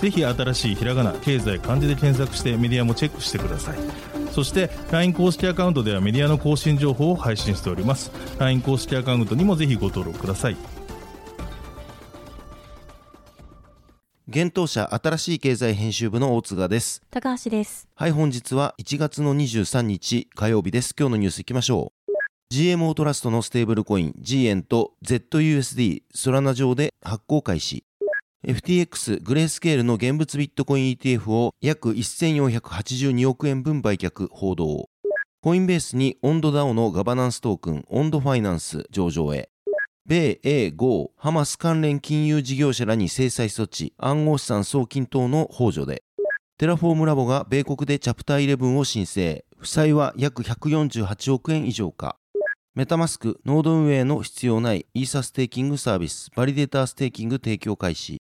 ぜひ新しいひらがな経済漢字で検索してメディアもチェックしてくださいそして LINE 公式アカウントではメディアの更新情報を配信しております LINE 公式アカウントにもぜひご登録ください現当社新しい経済編集部の大津賀です。高橋です。はい、本日は1月の23日火曜日です。今日のニュースいきましょう。GMO トラストのステーブルコイン G 円と ZUSD ソラナ上で発行開始。FTX グレースケールの現物ビットコイン ETF を約1482億円分売却報道。コインベースに温度 DAO のガバナンストークンオンドファイナンス上場へ。米英豪ハマス関連金融事業者らに制裁措置暗号資産送金等の補助でテラフォームラボが米国でチャプター11を申請負債は約148億円以上かメタマスクノード運営の必要ないイーサステーキングサービスバリデーターステーキング提供開始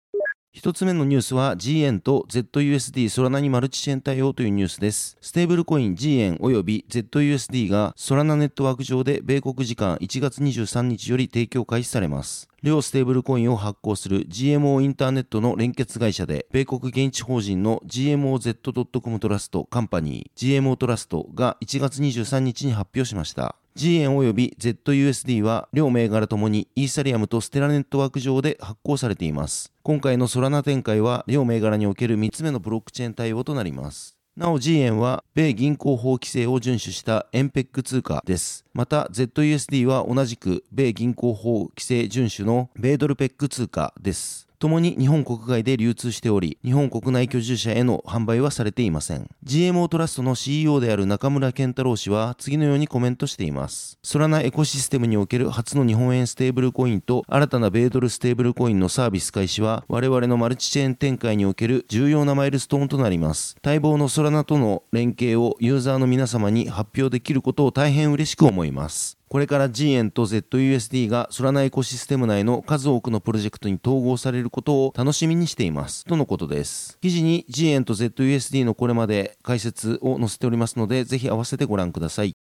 一つ目のニュースは GYEN と ZUSD ソラナにマルチチェーン対応というニュースです。ステーブルコイン GYEN 及び ZUSD がソラナネットワーク上で米国時間1月23日より提供開始されます。両ステーブルコインを発行する GMO インターネットの連結会社で、米国現地法人の GMOZ.com トラストカンパニー GMO トラストが1月23日に発表しました。G 円及び ZUSD は両銘柄ともにイーサリアムとステラネットワーク上で発行されています。今回のソラナ展開は両銘柄における3つ目のブロックチェーン対応となります。なお G 円は米銀行法規制を遵守したエンペック通貨です。また ZUSD は同じく米銀行法規制遵守の米ドルペック通貨です。ともに日本国外で流通しており、日本国内居住者への販売はされていません。GMO トラストの CEO である中村健太郎氏は次のようにコメントしています。ソラナエコシステムにおける初の日本円ステーブルコインと新たな米ドルステーブルコインのサービス開始は我々のマルチチェーン展開における重要なマイルストーンとなります。待望のソラナとの連携をユーザーの皆様に発表できることを大変嬉しく思います。これから G 円と ZUSD がソラナエコシステム内の数多くのプロジェクトに統合されることを楽しみにしています。とのことです。記事に G 円と ZUSD のこれまで解説を載せておりますので、ぜひ合わせてご覧ください。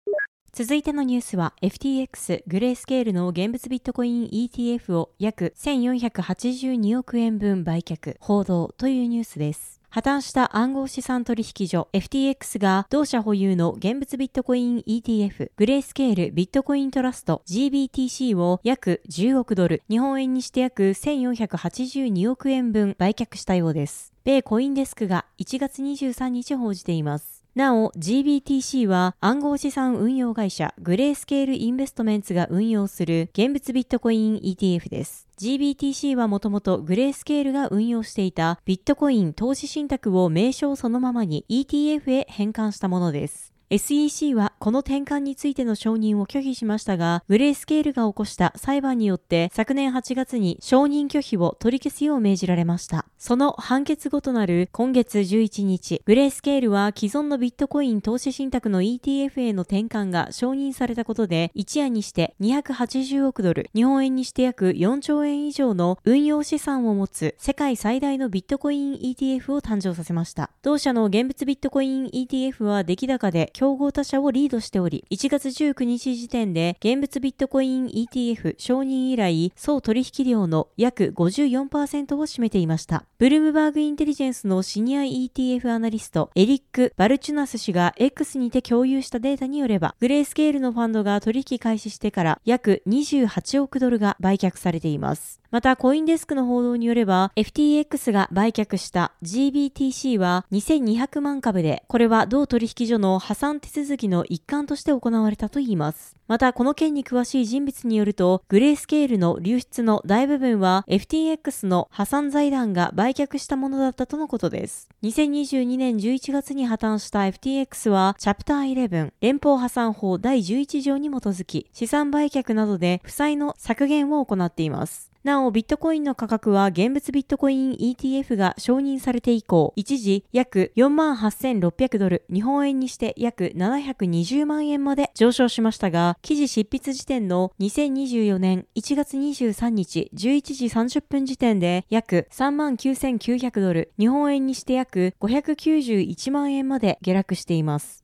続いてのニュースは FTX グレースケールの現物ビットコイン ETF を約1482億円分売却報道というニュースです。破綻した暗号資産取引所 FTX が同社保有の現物ビットコイン ETF グレースケールビットコイントラスト GBTC を約10億ドル日本円にして約1482億円分売却したようです。米コインデスクが1月23日報じています。なお、GBTC は暗号資産運用会社グレースケールインベストメンツが運用する現物ビットコイン ETF です。GBTC はもともとグレースケールが運用していたビットコイン投資信託を名称そのままに ETF へ変換したものです。SEC はこの転換についての承認を拒否しましたが、グレースケールが起こした裁判によって昨年8月に承認拒否を取り消すよう命じられました。その判決後となる今月11日、グレースケールは既存のビットコイン投資信託の ETF への転換が承認されたことで、一夜にして280億ドル、日本円にして約4兆円以上の運用資産を持つ世界最大のビットコイン ETF を誕生させました。同社の現物ビットコイン ETF は出来高で競合他社をリードしており、1月19日時点で現物ビットコイン ETF 承認以来、総取引量の約54%を占めていました。ブルームバーグインテリジェンスのシニア ETF アナリスト、エリック・バルチュナス氏が X にて共有したデータによれば、グレースケールのファンドが取引開始してから約28億ドルが売却されています。また、コインデスクの報道によれば、FTX が売却した GBTC は2200万株で、これは同取引所の破産手続きの一環として行われたといいます。また、この件に詳しい人物によると、グレースケールの流出の大部分は FTX の破産財団が売却したものだったとのことです。2022年11月に破綻した FTX は、チャプター11連邦破産法第11条に基づき、資産売却などで負債の削減を行っています。なお、ビットコインの価格は現物ビットコイン ETF が承認されて以降、一時約48,600ドル、日本円にして約720万円まで上昇しましたが、記事執筆時点の2024年1月23日11時30分時点で約39,900ドル、日本円にして約591万円まで下落しています。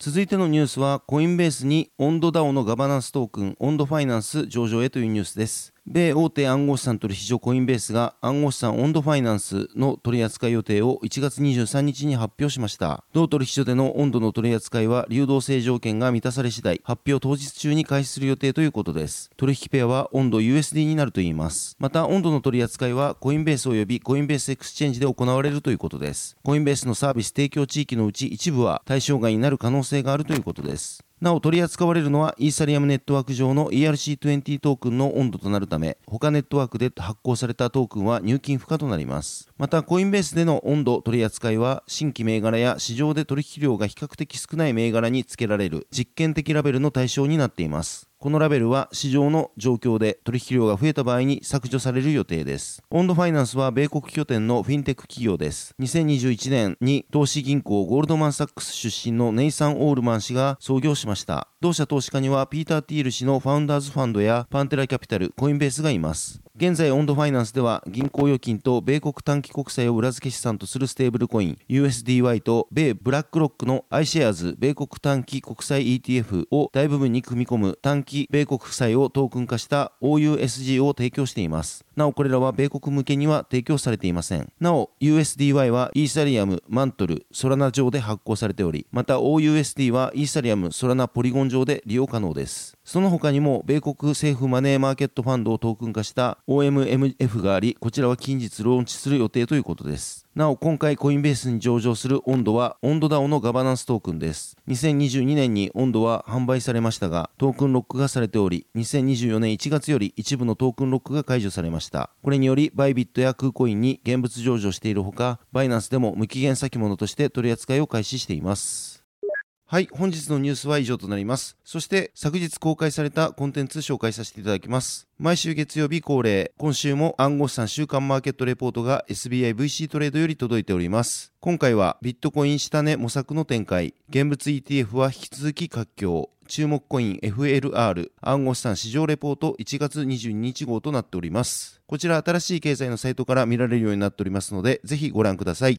続いてのニュースは、コインベースにオンド DAO のガバナンストークン、オンドファイナンス上場へというニュースです。米大手暗号資産取引所コインベースが暗号資産オンドファイナンスの取扱い予定を1月23日に発表しました。同取引所でのオンドの取り扱いは流動性条件が満たされ次第、発表当日中に開始する予定ということです。取引ペアはオンド USD になるといいます。また、オンドの取り扱いはコインベース及びコインベースエクスチェンジで行われるということです。コインベースのサービス提供地域のうち一部は対象外になる可能性があるということです。なお取り扱われるのはイーサリアムネットワーク上の ERC20 トークンのオンドとなるため他ネットワークで発行されたトークンは入金不可となります。またコインベースでのオンド取り扱いは新規銘柄や市場で取引量が比較的少ない銘柄に付けられる実験的ラベルの対象になっています。このラベルは市場の状況で取引量が増えた場合に削除される予定です。オンドファイナンスは米国拠点のフィンテック企業です。2021年に投資銀行ゴールドマンサックス出身のネイサン・オールマン氏が創業しました。同社投資家にはピーター・ティール氏のファウンダーズファンドやパンテラキャピタル、コインベースがいます。現在、オンドファイナンスでは銀行預金と米国短期国債を裏付け資産とするステーブルコイン USDY と米ブラックロックの iShares 米国短期国債 ETF を大部分に組み込む短期米国負債をトークン化した OUSG を提供しています。なお、これらは米国向けには提供されていません。なお、USDY はイーサリアム、マントル、ソラナ上で発行されており、また OUSD はイーサリアム、ソラナ、ポリゴン上で利用可能です。その他にも、米国政府マネーマーケットファンドをトークン化した OMMF があり、こちらは近日ローンチする予定ということです。なお、今回コインベースに上場する温度は、温度ダオのガバナンストークンです。2022年に温度は販売されましたが、トークンロックがされており、2024年1月より一部のトークンロックが解除されました。これにより、バイビットやクーコインに現物上場しているほか、バイナンスでも無期限先物として取り扱いを開始しています。はい、本日のニュースは以上となります。そして、昨日公開されたコンテンツ紹介させていただきます。毎週月曜日恒例、今週も暗号資産週間マーケットレポートが SBIVC トレードより届いております。今回はビットコイン下値模索の展開、現物 ETF は引き続き活況、注目コイン FLR 暗号資産市場レポート1月22日号となっております。こちら新しい経済のサイトから見られるようになっておりますので、ぜひご覧ください。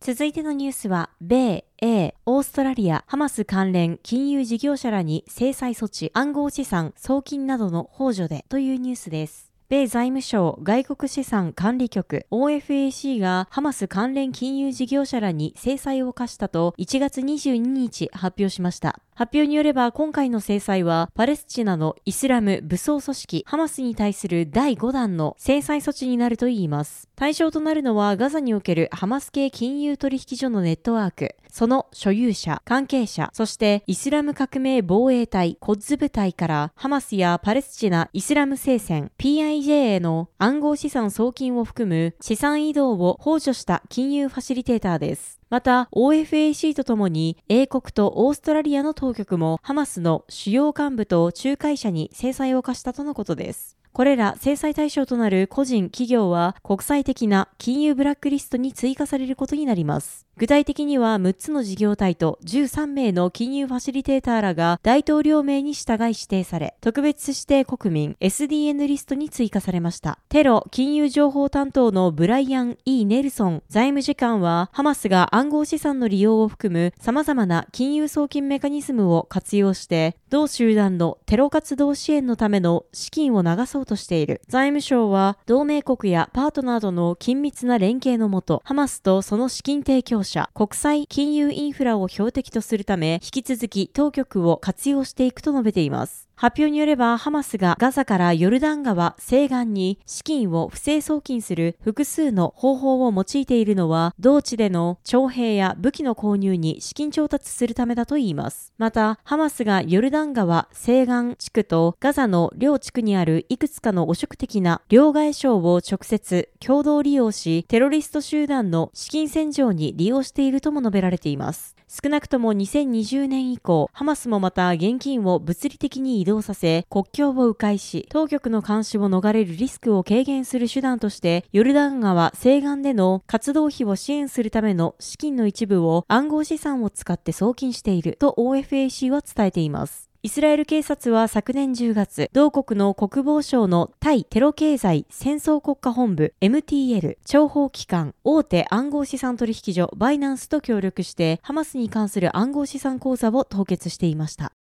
続いてのニュースは、米、A、オーストラリア、ハマス関連金融事業者らに制裁措置、暗号資産、送金などの補助でというニュースです。米財務省外国資産管理局 OFAC がハマス関連金融事業者らに制裁を課したと1月22日発表しました。発表によれば今回の制裁はパレスチナのイスラム武装組織ハマスに対する第5弾の制裁措置になるといいます。対象となるのはガザにおけるハマス系金融取引所のネットワーク、その所有者、関係者、そしてイスラム革命防衛隊、コッズ部隊からハマスやパレスチナ、イスラム聖戦、PIJ への暗号資産送金を含む資産移動を補助した金融ファシリテーターです。また、OFAC とともに、英国とオーストラリアの当局も、ハマスの主要幹部と仲介者に制裁を課したとのことです。これら制裁対象となる個人、企業は国際的な金融ブラックリストに追加されることになります。具体的には6つの事業体と13名の金融ファシリテーターらが大統領名に従い指定され、特別指定国民 SDN リストに追加されました。テロ金融情報担当のブライアン・ E・ ネルソン財務次官は、ハマスが暗号資産の利用を含む様々な金融送金メカニズムを活用して、同集団のテロ活動支援のための資金を流そうとしている。財務省は、同盟国やパートナーとの緊密な連携のもと、ハマスとその資金提供者、国際金融インフラを標的とするため、引き続き当局を活用していくと述べています。発表によれば、ハマスがガザからヨルダン川西岸に資金を不正送金する複数の方法を用いているのは、同地での徴兵や武器の購入に資金調達するためだといいます。また、ハマスがヨルダン川西岸地区とガザの両地区にあるいくつかの汚職的な両替商を直接共同利用し、テロリスト集団の資金洗浄に利用しているとも述べられています。少なくとも2020年以降、ハマスもまた現金を物理的に移動させ、国境を迂回し、当局の監視を逃れるリスクを軽減する手段として、ヨルダン川西岸での活動費を支援するための資金の一部を暗号資産を使って送金していると OFAC は伝えています。イスラエル警察は昨年10月、同国の国防省の対テロ経済戦争国家本部 MTL 諜報機関大手暗号資産取引所バイナンスと協力してハマスに関する暗号資産口座を凍結していました。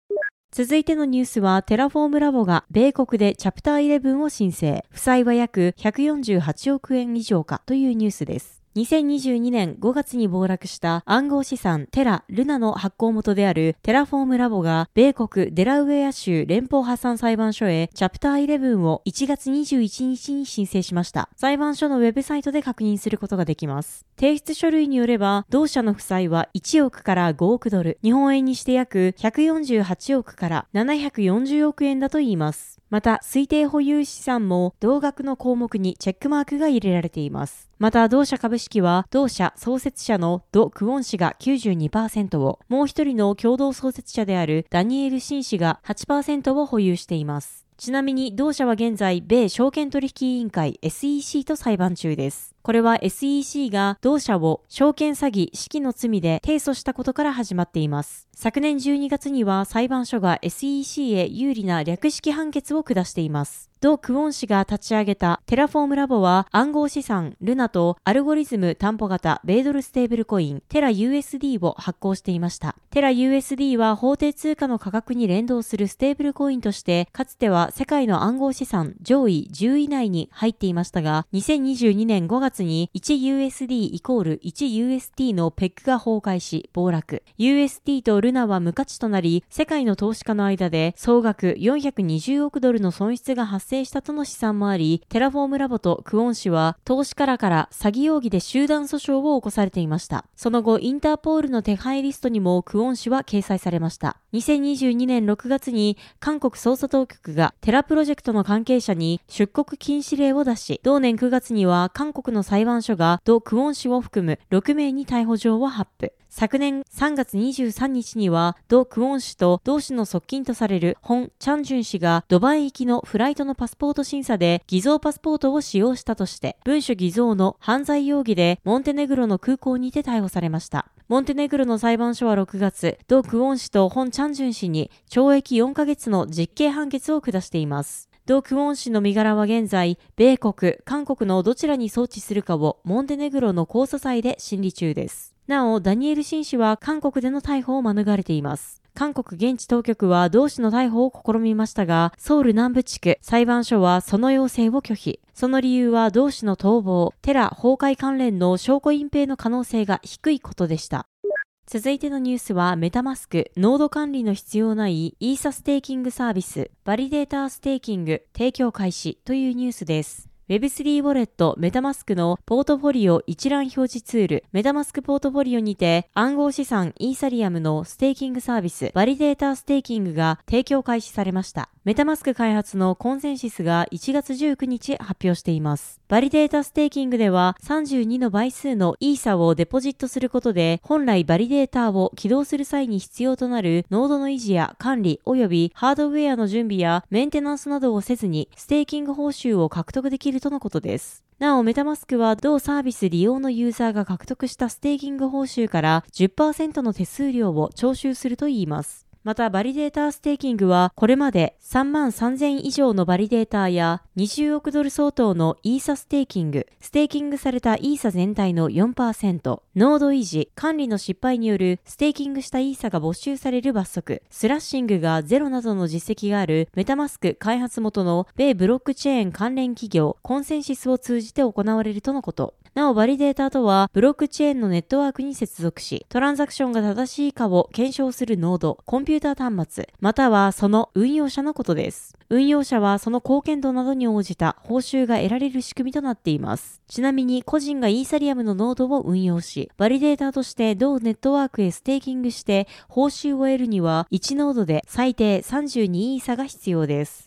続いてのニュースは、テラフォームラボが米国でチャプター11を申請。負債は約148億円以上かというニュースです。2022年5月に暴落した暗号資産テラ・ルナの発行元であるテラフォームラボが米国デラウェア州連邦破産裁判所へチャプター11を1月21日に申請しました。裁判所のウェブサイトで確認することができます。提出書類によれば、同社の負債は1億から5億ドル、日本円にして約148億から740億円だといいます。また、推定保有資産も同額の項目にチェックマークが入れられています。また、同社株式は、同社創設者のド・クオン氏が92%を、もう一人の共同創設者であるダニエル・シン氏が8%を保有しています。ちなみに同社は現在、米証券取引委員会 SEC と裁判中です。これは SEC が同社を証券詐欺、指揮の罪で提訴したことから始まっています。昨年12月には裁判所が SEC へ有利な略式判決を下しています。同クオン氏が立ち上げたテラフォームラボは暗号資産ルナとアルゴリズム担保型米ドルステーブルコインテラ USD を発行していました。テラ USD は法定通貨の価格に連動するステーブルコインとしてかつては世界の暗号資産上位10位以内に入っていましたが2022年5月に 1USD イコール 1UST のペックが崩壊し暴落。UST とルナは無価値となり世界の投資家の間で総額420億ドルの損失が発生したとの試算もあり、テラフォームラボとクオン氏は投資家らから詐欺容疑で集団訴訟を起こされていました。その後、インターポールの手配リストにもクオン氏は掲載されました。2022年6月に韓国捜査当局がテラプロジェクトの関係者に出国禁止令を出し、同年9月には韓国の裁判所がド・クオン氏を含む6名に逮捕状を発布。昨年3月23日には、ド・クオン氏と同氏の側近とされるホン・チャンジュン氏がドバイ行きのフライトのパスポート審査で偽造パスポートを使用したとして、文書偽造の犯罪容疑でモンテネグロの空港にて逮捕されました。モンテネグロの裁判所は6月、ド・クオン氏とホン・チャンジュン氏に懲役4ヶ月の実刑判決を下しています。ド・クオン氏の身柄は現在、米国、韓国のどちらに送致するかをモンテネグロの交差裁で審理中です。なお、ダニエル・シン氏は韓国での逮捕を免れています。韓国現地当局は同氏の逮捕を試みましたが、ソウル南部地区裁判所はその要請を拒否。その理由は同氏の逃亡、テラ崩壊関連の証拠隠蔽の可能性が低いことでした。続いてのニュースはメタマスク、ノード管理の必要ないイーサステーキングサービス、バリデーターステーキング提供開始というニュースです。Web3 ウォレットメタマスクのポートフォリオ一覧表示ツールメタマスクポートフォリオにて暗号資産イーサリアムのステーキングサービスバリデータステーキングが提供開始されました。メタマスク開発のコンセンシスが1月19日発表しています。バリデータステーキングでは32の倍数のイーサをデポジットすることで本来バリデータを起動する際に必要となるノードの維持や管理及びハードウェアの準備やメンテナンスなどをせずにステーキング報酬を獲得できるとのことです。なお、メタマスクは同サービス利用のユーザーが獲得したステーキング報酬から10%の手数料を徴収するといいます。また、バリデーターステーキングは、これまで3万3000以上のバリデーターや20億ドル相当のイーサステーキング、ステーキングされたイーサ全体の4%、ノード維持、管理の失敗によるステーキングしたイーサが没収される罰則、スラッシングがゼロなどの実績があるメタマスク開発元の米ブロックチェーン関連企業コンセンシスを通じて行われるとのこと。なお、バリデータとは、ブロックチェーンのネットワークに接続し、トランザクションが正しいかを検証するノード、コンピュター端末、またはその運用者のことです。運用者はその貢献度などに応じた報酬が得られる仕組みとなっています。ちなみに、個人がイーサリアムのノードを運用し、バリデータとして同ネットワークへステーキングして報酬を得るには、1ノードで最低32イーサが必要です。